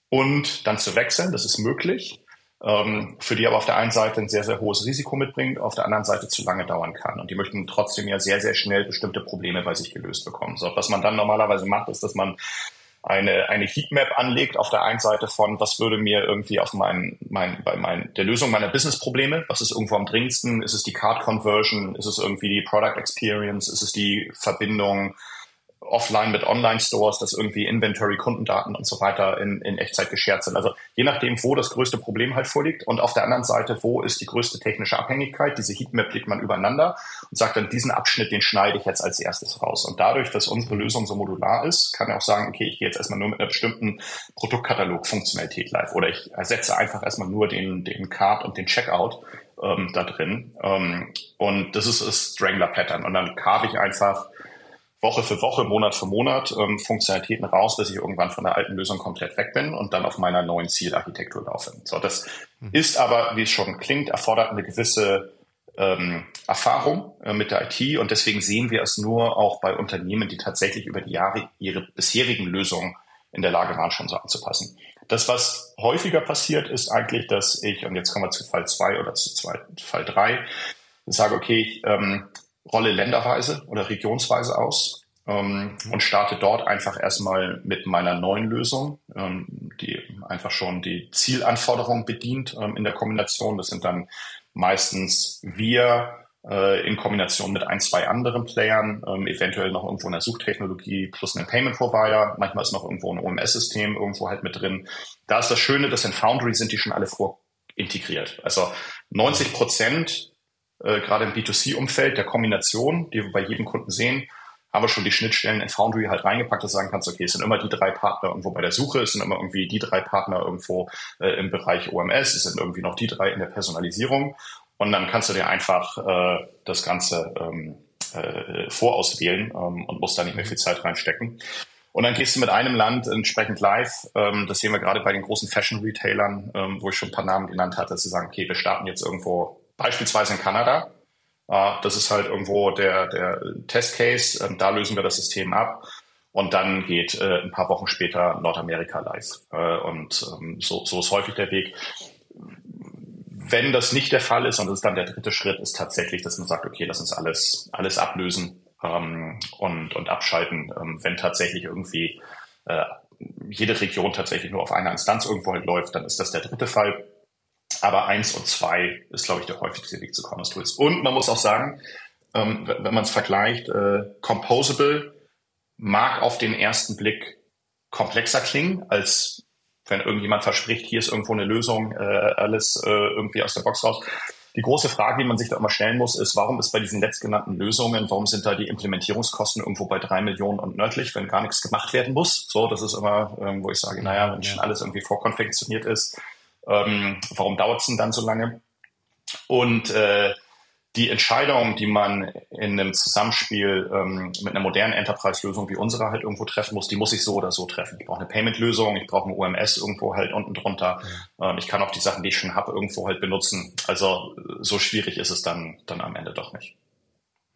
und dann zu wechseln, das ist möglich, für die aber auf der einen Seite ein sehr, sehr hohes Risiko mitbringt, auf der anderen Seite zu lange dauern kann. Und die möchten trotzdem ja sehr, sehr schnell bestimmte Probleme bei sich gelöst bekommen. So, was man dann normalerweise macht, ist, dass man eine, eine Heatmap anlegt auf der einen Seite von, was würde mir irgendwie auf mein, mein, bei mein, der Lösung meiner Business-Probleme, was ist irgendwo am dringendsten, ist es die Card Conversion, ist es irgendwie die Product Experience, ist es die Verbindung offline mit Online-Stores, dass irgendwie Inventory, Kundendaten und so weiter in, in Echtzeit geshared sind. Also je nachdem, wo das größte Problem halt vorliegt und auf der anderen Seite, wo ist die größte technische Abhängigkeit, diese Heatmap legt man übereinander und sagt dann, diesen Abschnitt, den schneide ich jetzt als erstes raus. Und dadurch, dass unsere Lösung so modular ist, kann er auch sagen, okay, ich gehe jetzt erstmal nur mit einer bestimmten Produktkatalog-Funktionalität live oder ich ersetze einfach erstmal nur den, den Card und den Checkout ähm, da drin. Ähm, und das ist das Strangler-Pattern. Und dann carve ich einfach Woche für Woche, Monat für Monat ähm, Funktionalitäten raus, dass ich irgendwann von der alten Lösung komplett weg bin und dann auf meiner neuen Zielarchitektur laufe. So, das mhm. ist aber, wie es schon klingt, erfordert eine gewisse ähm, Erfahrung äh, mit der IT und deswegen sehen wir es nur auch bei Unternehmen, die tatsächlich über die Jahre ihre bisherigen Lösungen in der Lage waren, schon so anzupassen. Das, was häufiger passiert, ist eigentlich, dass ich, und jetzt kommen wir zu Fall zwei oder zu Fall drei, sage, okay, ich ähm, rolle länderweise oder regionsweise aus ähm, mhm. und starte dort einfach erstmal mit meiner neuen Lösung, ähm, die einfach schon die Zielanforderungen bedient ähm, in der Kombination. Das sind dann meistens wir äh, in Kombination mit ein, zwei anderen Playern, ähm, eventuell noch irgendwo eine Suchtechnologie plus einen Payment Provider. Manchmal ist noch irgendwo ein OMS-System irgendwo halt mit drin. Da ist das Schöne, dass in Foundry sind die schon alle vorintegriert. Also 90 Prozent äh, gerade im B2C-Umfeld der Kombination, die wir bei jedem Kunden sehen, haben wir schon die Schnittstellen in Foundry halt reingepackt, dass du sagen kannst, okay, es sind immer die drei Partner irgendwo bei der Suche, es sind immer irgendwie die drei Partner irgendwo äh, im Bereich OMS, es sind irgendwie noch die drei in der Personalisierung und dann kannst du dir einfach äh, das Ganze ähm, äh, vorauswählen ähm, und musst da nicht mehr viel Zeit reinstecken. Und dann gehst du mit einem Land entsprechend live. Ähm, das sehen wir gerade bei den großen Fashion-Retailern, ähm, wo ich schon ein paar Namen genannt hatte, dass sie sagen, okay, wir starten jetzt irgendwo beispielsweise in Kanada. Äh, das ist halt irgendwo der, der Testcase. Ähm, da lösen wir das System ab. Und dann geht äh, ein paar Wochen später Nordamerika live. Äh, und ähm, so, so ist häufig der Weg. Wenn das nicht der Fall ist, und das ist dann der dritte Schritt, ist tatsächlich, dass man sagt, okay, lass uns alles, alles ablösen ähm, und, und abschalten, ähm, wenn tatsächlich irgendwie äh, jede Region tatsächlich nur auf einer Instanz irgendwo halt läuft, dann ist das der dritte Fall. Aber eins und zwei ist, glaube ich, der häufigste Weg zu Commerce Tools. Und man muss auch sagen, ähm, wenn man es vergleicht, äh, Composable mag auf den ersten Blick komplexer klingen, als wenn irgendjemand verspricht, hier ist irgendwo eine Lösung, äh, alles äh, irgendwie aus der Box raus. Die große Frage, die man sich da immer stellen muss, ist, warum ist bei diesen letztgenannten Lösungen, warum sind da die Implementierungskosten irgendwo bei drei Millionen und nördlich, wenn gar nichts gemacht werden muss? So, das ist immer, ähm, wo ich sage, naja, wenn schon alles irgendwie vorkonfektioniert ist, ähm, warum dauert es denn dann so lange? Und äh, die Entscheidung, die man in einem Zusammenspiel ähm, mit einer modernen Enterprise-Lösung wie unserer halt irgendwo treffen muss, die muss ich so oder so treffen. Ich brauche eine Payment-Lösung, ich brauche ein OMS irgendwo halt unten drunter. Ähm, ich kann auch die Sachen, die ich schon habe, irgendwo halt benutzen. Also so schwierig ist es dann, dann am Ende doch nicht.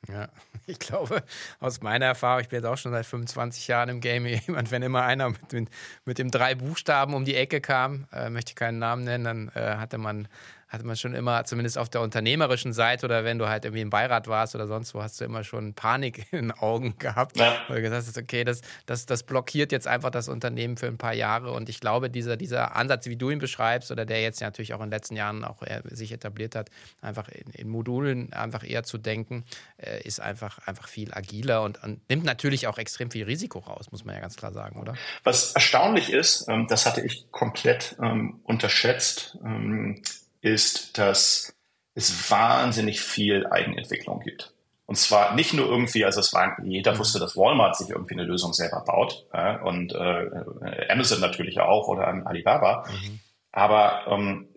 Ja, ich glaube, aus meiner Erfahrung, ich bin jetzt auch schon seit 25 Jahren im Game, jemand, wenn immer einer mit, mit, mit dem drei Buchstaben um die Ecke kam, äh, möchte ich keinen Namen nennen, dann äh, hatte man hatte man schon immer, zumindest auf der unternehmerischen Seite oder wenn du halt irgendwie im Beirat warst oder sonst wo, hast du immer schon Panik in den Augen gehabt. Ja. Weil du gesagt hast, okay, das, das, das blockiert jetzt einfach das Unternehmen für ein paar Jahre. Und ich glaube, dieser, dieser Ansatz, wie du ihn beschreibst, oder der jetzt natürlich auch in den letzten Jahren auch sich etabliert hat, einfach in, in Modulen einfach eher zu denken, äh, ist einfach, einfach viel agiler und, und, nimmt natürlich auch extrem viel Risiko raus, muss man ja ganz klar sagen, oder? Was erstaunlich ist, ähm, das hatte ich komplett ähm, unterschätzt, ähm, ist, dass es wahnsinnig viel Eigenentwicklung gibt. Und zwar nicht nur irgendwie, also es war, jeder mhm. wusste, dass Walmart sich irgendwie eine Lösung selber baut ja, und äh, Amazon natürlich auch oder an Alibaba. Mhm. Aber ähm,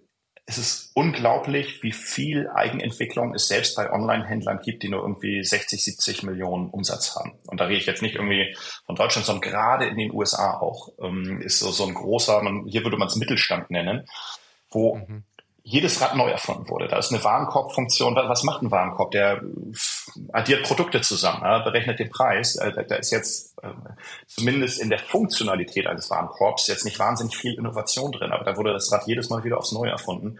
es ist unglaublich, wie viel Eigenentwicklung es selbst bei Online-Händlern gibt, die nur irgendwie 60, 70 Millionen Umsatz haben. Und da rede ich jetzt nicht irgendwie von Deutschland, sondern gerade in den USA auch, ähm, ist so, so ein großer, man, hier würde man es Mittelstand nennen, wo mhm jedes Rad neu erfunden wurde. Da ist eine Warenkorbfunktion. Was macht ein Warenkorb? Der addiert Produkte zusammen, berechnet den Preis. Äh, da ist jetzt äh, zumindest in der Funktionalität eines Warenkorbs jetzt nicht wahnsinnig viel Innovation drin, aber da wurde das Rad jedes Mal wieder aufs Neue erfunden.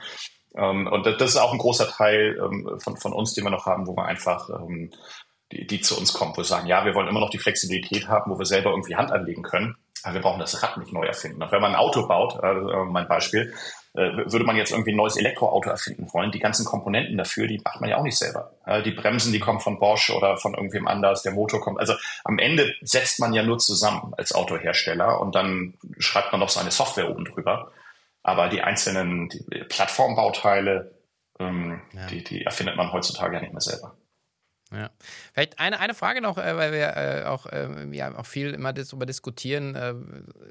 Ähm, und das ist auch ein großer Teil ähm, von, von uns, den wir noch haben, wo wir einfach ähm, die, die zu uns kommen, wo wir sagen, ja, wir wollen immer noch die Flexibilität haben, wo wir selber irgendwie Hand anlegen können. Aber wir brauchen das Rad nicht neu erfinden. Und wenn man ein Auto baut, äh, mein Beispiel, äh, würde man jetzt irgendwie ein neues Elektroauto erfinden wollen, die ganzen Komponenten dafür, die macht man ja auch nicht selber. Die Bremsen, die kommen von Bosch oder von irgendwem anders, der Motor kommt. Also am Ende setzt man ja nur zusammen als Autohersteller und dann schreibt man noch seine Software oben drüber. Aber die einzelnen die Plattformbauteile, ähm, ja. die, die erfindet man heutzutage ja nicht mehr selber. Ja. Vielleicht eine, eine Frage noch, äh, weil wir äh, auch, äh, ja, auch viel immer darüber diskutieren, äh,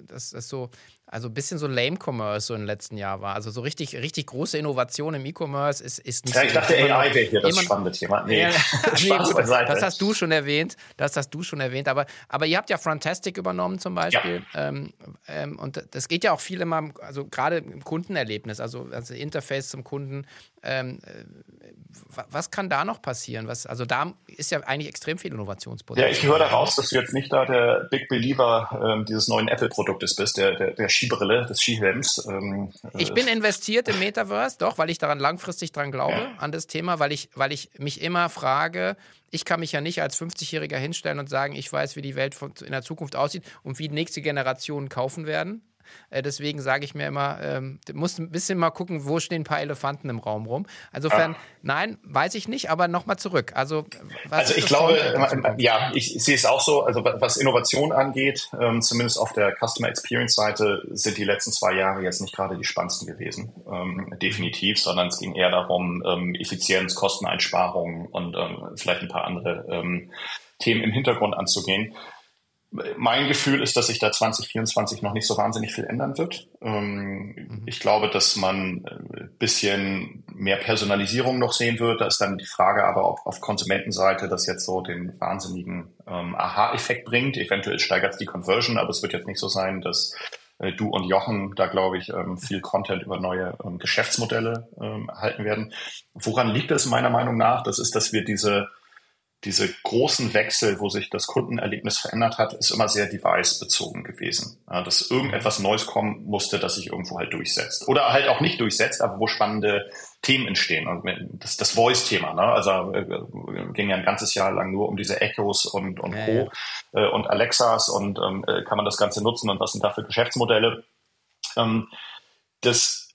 dass das so, also ein bisschen so Lame Commerce so im letzten Jahr war. Also so richtig, richtig große Innovation im E-Commerce ist, ist nicht. Ja, ich so, dachte, AI wäre hier das spannende Thema. Nee, ja, nee gut, das hast du schon erwähnt. Das hast du schon erwähnt. Aber, aber ihr habt ja Frontastic übernommen zum Beispiel. Ja. Ähm, ähm, und das geht ja auch viel immer, also gerade im Kundenerlebnis, also, also Interface zum Kunden. Ähm, äh, was kann da noch passieren? Was, also da ist ja eigentlich extrem viel Innovationspotenzial. Ja, ich höre daraus, dass du jetzt nicht da der Big Believer ähm, dieses neuen Apple-Produktes bist, der, der, der Skibrille, des Skihelms. Ähm, äh, ich bin investiert im Metaverse, doch, weil ich daran langfristig dran glaube, ja. an das Thema, weil ich, weil ich mich immer frage, ich kann mich ja nicht als 50-Jähriger hinstellen und sagen, ich weiß, wie die Welt in der Zukunft aussieht und wie nächste Generationen kaufen werden. Äh, deswegen sage ich mir immer, ähm, muss ein bisschen mal gucken, wo stehen ein paar Elefanten im Raum rum. Insofern, ja. nein, weiß ich nicht, aber nochmal zurück. Also, also ich glaube, ja, ich, ich, sehe es auch so. Also was Innovation angeht, ähm, zumindest auf der Customer Experience Seite, sind die letzten zwei Jahre jetzt nicht gerade die spannendsten gewesen, ähm, definitiv, sondern es ging eher darum, ähm, Effizienz, Kosteneinsparungen und vielleicht ein paar andere Themen im Hintergrund anzugehen mein Gefühl ist, dass sich da 2024 noch nicht so wahnsinnig viel ändern wird. Ähm, mhm. Ich glaube, dass man ein äh, bisschen mehr Personalisierung noch sehen wird. Da ist dann die Frage aber, ob auf Konsumentenseite das jetzt so den wahnsinnigen ähm, Aha-Effekt bringt. Eventuell steigert es die Conversion, aber es wird jetzt nicht so sein, dass äh, du und Jochen da, glaube ich, ähm, viel Content über neue Geschäftsmodelle erhalten werden. Woran liegt es meiner Meinung nach? Das ist, dass wir diese diese großen Wechsel, wo sich das Kundenerlebnis verändert hat, ist immer sehr device-bezogen gewesen. Ja, dass irgendetwas Neues kommen musste, das sich irgendwo halt durchsetzt. Oder halt auch nicht durchsetzt, aber wo spannende Themen entstehen. Und das, das Voice-Thema, ne? also äh, ging ja ein ganzes Jahr lang nur um diese Echos und, und ja, Co. Ja. Äh, und Alexas und ähm, äh, kann man das Ganze nutzen und was sind da für Geschäftsmodelle. Ähm, das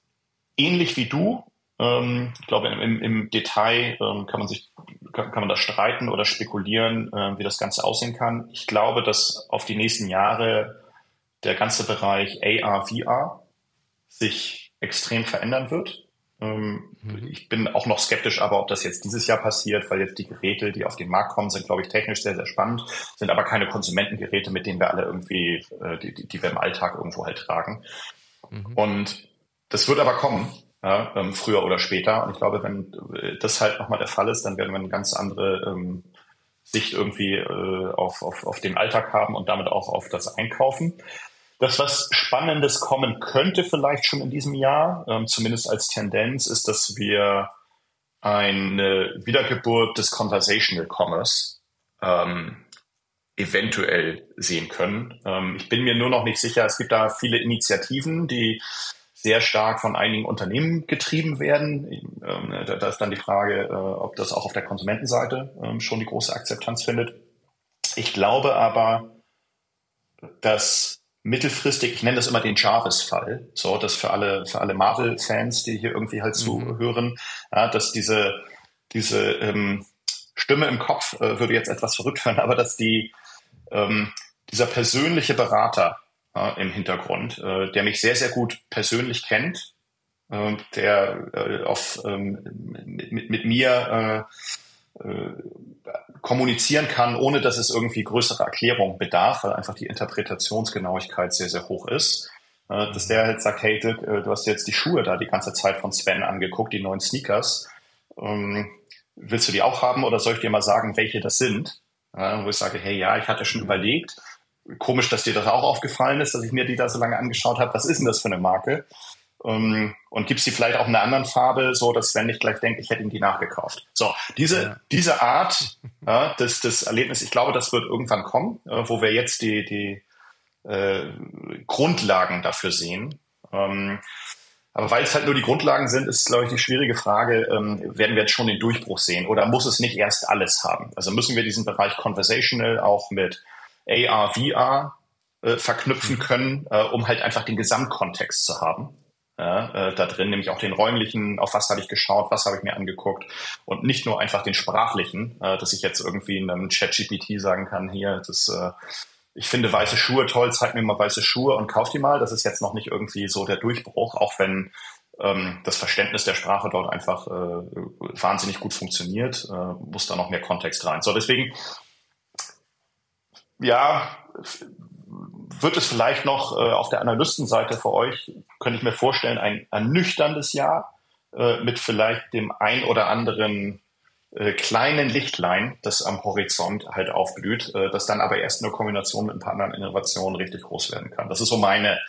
ähnlich wie du ähm, ich glaube, im, im Detail ähm, kann man sich kann, kann man da streiten oder spekulieren, äh, wie das Ganze aussehen kann. Ich glaube, dass auf die nächsten Jahre der ganze Bereich AR, VR sich extrem verändern wird. Ähm, mhm. Ich bin auch noch skeptisch, aber ob das jetzt dieses Jahr passiert, weil jetzt die Geräte, die auf den Markt kommen, sind, glaube ich, technisch sehr, sehr spannend, sind aber keine Konsumentengeräte, mit denen wir alle irgendwie, äh, die, die wir im Alltag irgendwo halt tragen. Mhm. Und das wird aber kommen ja, ähm, früher oder später. Und ich glaube, wenn äh, das halt nochmal der Fall ist, dann werden wir eine ganz andere ähm, Sicht irgendwie äh, auf, auf, auf den Alltag haben und damit auch auf das Einkaufen. Das, was Spannendes kommen könnte vielleicht schon in diesem Jahr, ähm, zumindest als Tendenz, ist, dass wir eine Wiedergeburt des Conversational Commerce ähm, eventuell sehen können. Ähm, ich bin mir nur noch nicht sicher. Es gibt da viele Initiativen, die sehr stark von einigen Unternehmen getrieben werden. Ähm, da, ist dann die Frage, äh, ob das auch auf der Konsumentenseite ähm, schon die große Akzeptanz findet. Ich glaube aber, dass mittelfristig, ich nenne das immer den Jarvis-Fall, so, dass für alle, für alle Marvel-Fans, die hier irgendwie halt mhm. zuhören, ja, dass diese, diese ähm, Stimme im Kopf äh, würde jetzt etwas verrückt hören, aber dass die, ähm, dieser persönliche Berater, äh, im Hintergrund, äh, der mich sehr, sehr gut persönlich kennt, äh, der auf, ähm, mit, mit mir äh, äh, kommunizieren kann, ohne dass es irgendwie größere Erklärung bedarf, weil einfach die Interpretationsgenauigkeit sehr, sehr hoch ist. Äh, dass der halt sagt, hey Dirk, du hast jetzt die Schuhe da die ganze Zeit von Sven angeguckt, die neuen Sneakers. Ähm, willst du die auch haben oder soll ich dir mal sagen, welche das sind? Ja, wo ich sage, hey, ja, ich hatte schon überlegt. Komisch, dass dir das auch aufgefallen ist, dass ich mir die da so lange angeschaut habe. Was ist denn das für eine Marke? Ähm, und gibst die vielleicht auch in einer anderen Farbe, so dass Sven nicht gleich denkt, ich hätte ihm die nachgekauft. So, diese, ja. diese Art ja, des, des Erlebnisses, ich glaube, das wird irgendwann kommen, äh, wo wir jetzt die, die äh, Grundlagen dafür sehen. Ähm, aber weil es halt nur die Grundlagen sind, ist, glaube ich, die schwierige Frage, ähm, werden wir jetzt schon den Durchbruch sehen oder muss es nicht erst alles haben? Also müssen wir diesen Bereich Conversational auch mit AR, VR äh, verknüpfen mhm. können, äh, um halt einfach den Gesamtkontext zu haben. Ja, äh, da drin, nämlich auch den räumlichen, auf was habe ich geschaut, was habe ich mir angeguckt und nicht nur einfach den sprachlichen, äh, dass ich jetzt irgendwie in einem Chat-GPT sagen kann, hier, das äh, ich finde weiße Schuhe toll, zeig mir mal weiße Schuhe und kauf die mal. Das ist jetzt noch nicht irgendwie so der Durchbruch, auch wenn ähm, das Verständnis der Sprache dort einfach äh, wahnsinnig gut funktioniert, äh, muss da noch mehr Kontext rein. So, deswegen, ja, wird es vielleicht noch äh, auf der Analystenseite für euch, könnte ich mir vorstellen, ein ernüchterndes Jahr äh, mit vielleicht dem ein oder anderen äh, kleinen Lichtlein, das am Horizont halt aufblüht, äh, das dann aber erst in der Kombination mit ein paar anderen Innovationen richtig groß werden kann. Das ist so meine,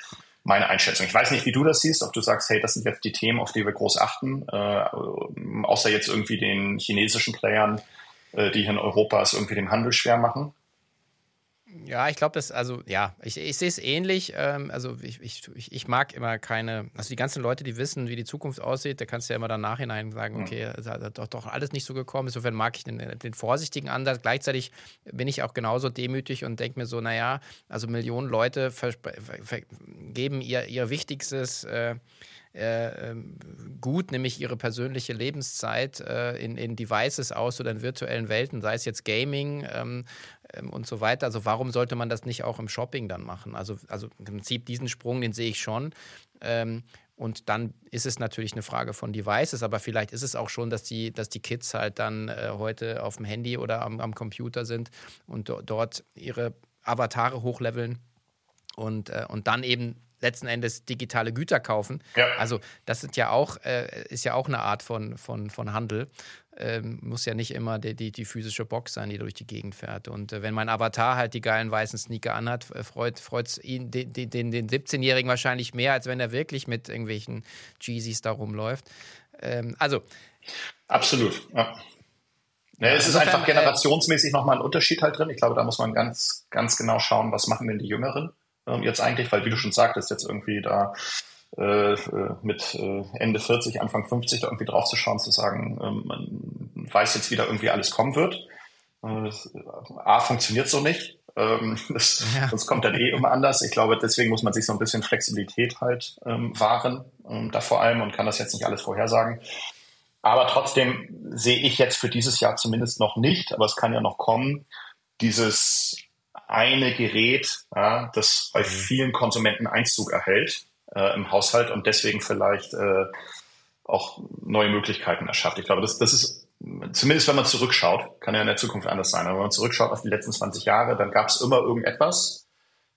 meine Einschätzung. Ich weiß nicht, wie du das siehst, ob du sagst, hey, das sind jetzt die Themen, auf die wir groß achten, äh, außer jetzt irgendwie den chinesischen Playern, äh, die hier in Europa es irgendwie dem Handel schwer machen. Ja, ich glaube, das, also ja, ich, ich sehe es ähnlich. Ähm, also ich, ich, ich mag immer keine, also die ganzen Leute, die wissen, wie die Zukunft aussieht, da kannst du ja immer dann nachhinein sagen, okay, es hat doch, doch alles nicht so gekommen. Insofern mag ich den, den vorsichtigen Ansatz. Gleichzeitig bin ich auch genauso demütig und denke mir so, naja, also Millionen Leute geben ihr, ihr wichtigstes äh, äh, ähm, gut, nämlich ihre persönliche Lebenszeit äh, in, in Devices aus oder in virtuellen Welten, sei es jetzt Gaming ähm, ähm, und so weiter. Also warum sollte man das nicht auch im Shopping dann machen? Also, also im Prinzip diesen Sprung, den sehe ich schon. Ähm, und dann ist es natürlich eine Frage von Devices, aber vielleicht ist es auch schon, dass die, dass die Kids halt dann äh, heute auf dem Handy oder am, am Computer sind und do dort ihre Avatare hochleveln und, äh, und dann eben letzten Endes digitale Güter kaufen. Ja. Also das ist ja auch, äh, ist ja auch eine Art von, von, von Handel. Ähm, muss ja nicht immer die, die, die, physische Box sein, die durch die Gegend fährt. Und äh, wenn mein Avatar halt die geilen weißen Sneaker anhat, äh, freut es ihn, den, den, den 17-Jährigen wahrscheinlich mehr, als wenn er wirklich mit irgendwelchen Jeezys da rumläuft. Ähm, also. Absolut, ja. Ja, es ist einfach äh, generationsmäßig nochmal ein Unterschied halt drin. Ich glaube, da muss man ganz, ganz genau schauen, was machen denn die Jüngeren ähm, jetzt eigentlich, weil wie du schon sagtest, jetzt irgendwie da äh, mit äh, Ende 40, Anfang 50 da irgendwie draufzuschauen, zu sagen, ähm, man weiß jetzt, wie da irgendwie alles kommen wird. Äh, A, funktioniert so nicht. Ähm, das, ja. Sonst kommt dann eh immer anders. Ich glaube, deswegen muss man sich so ein bisschen Flexibilität halt ähm, wahren, ähm, da vor allem und kann das jetzt nicht alles vorhersagen. Aber trotzdem sehe ich jetzt für dieses Jahr zumindest noch nicht, aber es kann ja noch kommen, dieses eine Gerät, ja, das bei mhm. vielen Konsumenten Einzug erhält äh, im Haushalt und deswegen vielleicht äh, auch neue Möglichkeiten erschafft. Ich glaube, das, das ist, zumindest wenn man zurückschaut, kann ja in der Zukunft anders sein, aber wenn man zurückschaut auf die letzten 20 Jahre, dann gab es immer irgendetwas,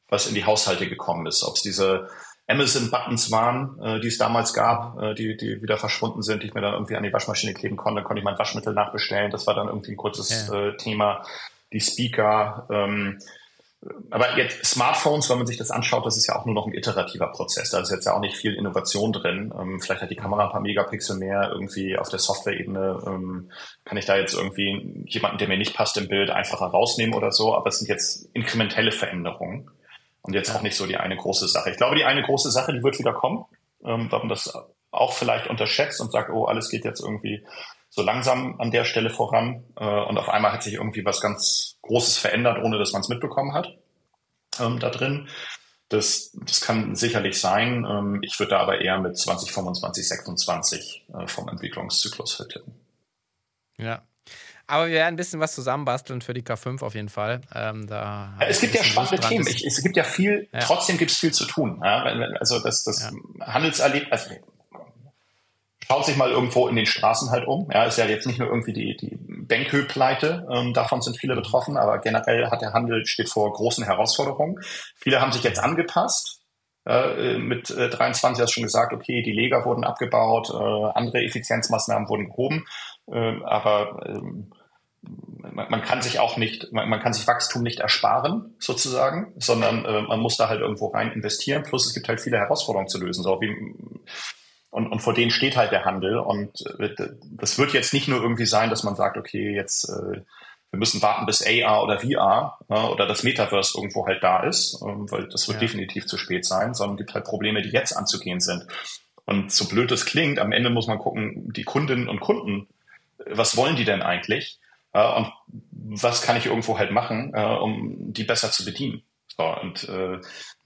was in die Haushalte gekommen ist. Ob es diese Amazon-Buttons waren, äh, die es damals gab, äh, die, die wieder verschwunden sind, die ich mir dann irgendwie an die Waschmaschine kleben konnte, dann konnte ich mein Waschmittel nachbestellen. Das war dann irgendwie ein kurzes ja. äh, Thema. Die Speaker, ähm, aber jetzt Smartphones, wenn man sich das anschaut, das ist ja auch nur noch ein iterativer Prozess. Da ist jetzt ja auch nicht viel Innovation drin. Ähm, vielleicht hat die Kamera ein paar Megapixel mehr irgendwie auf der Software-Ebene. Ähm, kann ich da jetzt irgendwie jemanden, der mir nicht passt im Bild, einfacher rausnehmen oder so. Aber es sind jetzt inkrementelle Veränderungen und jetzt auch nicht so die eine große Sache. Ich glaube, die eine große Sache, die wird wieder kommen, ähm, weil man das auch vielleicht unterschätzt und sagt, oh, alles geht jetzt irgendwie so langsam an der Stelle voran äh, und auf einmal hat sich irgendwie was ganz Großes verändert, ohne dass man es mitbekommen hat ähm, da drin. Das, das kann sicherlich sein. Ähm, ich würde da aber eher mit 2025, 26 äh, vom Entwicklungszyklus halt tippen. Ja. Aber wir werden ein bisschen was zusammenbasteln für die K5 auf jeden Fall. Ähm, da es gibt ja spannende Themen. Ich, es gibt ja viel, ja. trotzdem gibt es viel zu tun. Ja? Also das, das ja. Handelserlebnis, also schaut sich mal irgendwo in den Straßen halt um. Ja, ist ja jetzt nicht nur irgendwie die, die Bankhö-Pleite, ähm, davon sind viele betroffen, aber generell hat der Handel steht vor großen Herausforderungen. Viele haben sich jetzt angepasst, Äh, mit äh, 23 hast du schon gesagt, okay, die Leger wurden abgebaut, äh, andere Effizienzmaßnahmen wurden gehoben, äh, aber ähm, man, kann sich auch nicht, man, man, kann sich Wachstum nicht ersparen, sozusagen, sondern äh, man muss da halt irgendwo rein investieren. Plus es gibt halt viele Herausforderungen zu lösen. So wie, und, und vor denen steht halt der Handel. Und äh, das wird jetzt nicht nur irgendwie sein, dass man sagt, okay, jetzt äh, wir müssen warten, bis AR oder VR äh, oder das Metaverse irgendwo halt da ist, ähm, weil das wird ja. definitiv zu spät sein, sondern gibt halt Probleme, die jetzt anzugehen sind. Und so blöd es klingt, am Ende muss man gucken, die Kundinnen und Kunden, was wollen die denn eigentlich? Äh, und was kann ich irgendwo halt machen, äh, um die besser zu bedienen? So, und äh,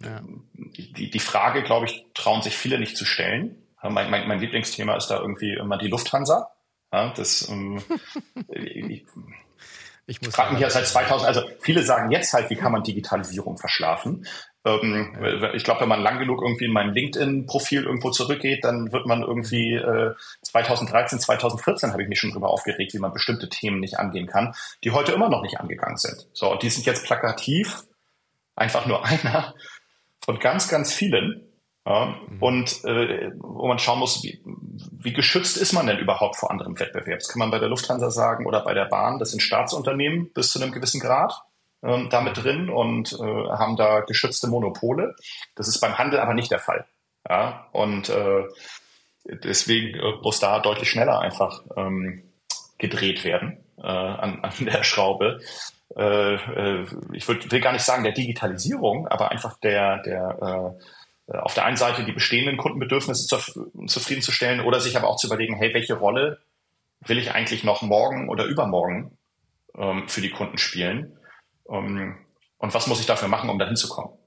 ja. die, die Frage, glaube ich, trauen sich viele nicht zu stellen. Mein, mein, mein Lieblingsthema ist da irgendwie immer die Lufthansa. Ja, das, ähm, ich, ich muss frage mich ja seit 2000, also viele sagen jetzt halt, wie kann man Digitalisierung verschlafen? Ähm, ja. Ich glaube, wenn man lang genug irgendwie in mein LinkedIn-Profil irgendwo zurückgeht, dann wird man irgendwie äh, 2013, 2014 habe ich mich schon drüber aufgeregt, wie man bestimmte Themen nicht angehen kann, die heute immer noch nicht angegangen sind. So, und die sind jetzt plakativ einfach nur einer von ganz, ganz vielen. Ja, mhm. Und äh, wo man schauen muss, wie, wie geschützt ist man denn überhaupt vor anderem Wettbewerb? Das kann man bei der Lufthansa sagen oder bei der Bahn. Das sind Staatsunternehmen bis zu einem gewissen Grad ähm, damit drin und äh, haben da geschützte Monopole. Das ist beim Handel aber nicht der Fall. Ja? Und äh, deswegen äh, muss da deutlich schneller einfach ähm, gedreht werden äh, an, an der Schraube. Äh, äh, ich würd, will gar nicht sagen der Digitalisierung, aber einfach der, der äh, auf der einen Seite die bestehenden Kundenbedürfnisse zu, zufriedenzustellen oder sich aber auch zu überlegen, hey, welche Rolle will ich eigentlich noch morgen oder übermorgen ähm, für die Kunden spielen? Um, und was muss ich dafür machen, um da hinzukommen?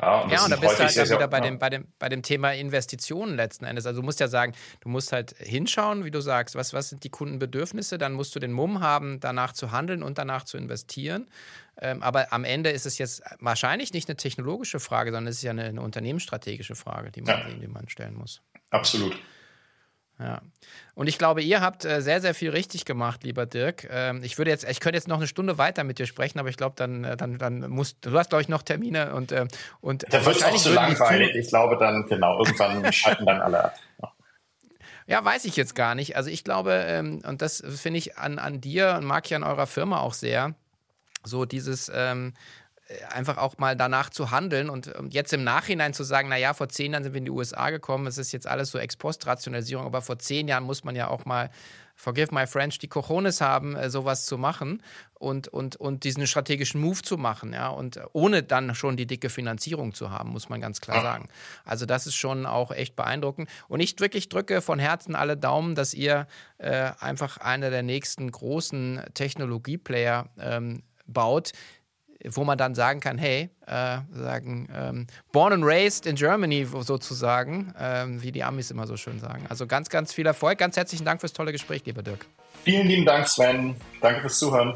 Ja, und, ja, und da bist du halt sehr, wieder bei, ja. dem, bei, dem, bei dem Thema Investitionen letzten Endes. Also du musst ja sagen, du musst halt hinschauen, wie du sagst, was, was sind die Kundenbedürfnisse, dann musst du den Mumm haben, danach zu handeln und danach zu investieren. Ähm, aber am Ende ist es jetzt wahrscheinlich nicht eine technologische Frage, sondern es ist ja eine, eine unternehmensstrategische Frage, die man, ja. die man stellen muss. Absolut. Ja. Und ich glaube, ihr habt äh, sehr, sehr viel richtig gemacht, lieber Dirk. Ähm, ich würde jetzt, ich könnte jetzt noch eine Stunde weiter mit dir sprechen, aber ich glaube, dann, äh, dann, dann musst du hast, glaube ich, noch Termine und, äh, und da wird es auch zu langweilig. Ich glaube dann, genau, irgendwann schalten dann alle ab. Ja, weiß ich jetzt gar nicht. Also ich glaube, ähm, und das finde ich an, an dir und mag ich an eurer Firma auch sehr, so dieses, ähm, äh, einfach auch mal danach zu handeln und jetzt im Nachhinein zu sagen, naja, vor zehn Jahren sind wir in die USA gekommen, es ist jetzt alles so Ex-Post-Rationalisierung, aber vor zehn Jahren muss man ja auch mal, forgive my French, die Cojones haben, äh, sowas zu machen und, und, und diesen strategischen Move zu machen, ja, und ohne dann schon die dicke Finanzierung zu haben, muss man ganz klar sagen. Also das ist schon auch echt beeindruckend und ich wirklich drücke von Herzen alle Daumen, dass ihr äh, einfach einer der nächsten großen Technologieplayer ähm, baut, wo man dann sagen kann, hey, äh, sagen, ähm, born and raised in Germany sozusagen, ähm, wie die Amis immer so schön sagen. Also ganz, ganz viel Erfolg. Ganz herzlichen Dank fürs tolle Gespräch, lieber Dirk. Vielen lieben Dank, Sven. Danke fürs Zuhören.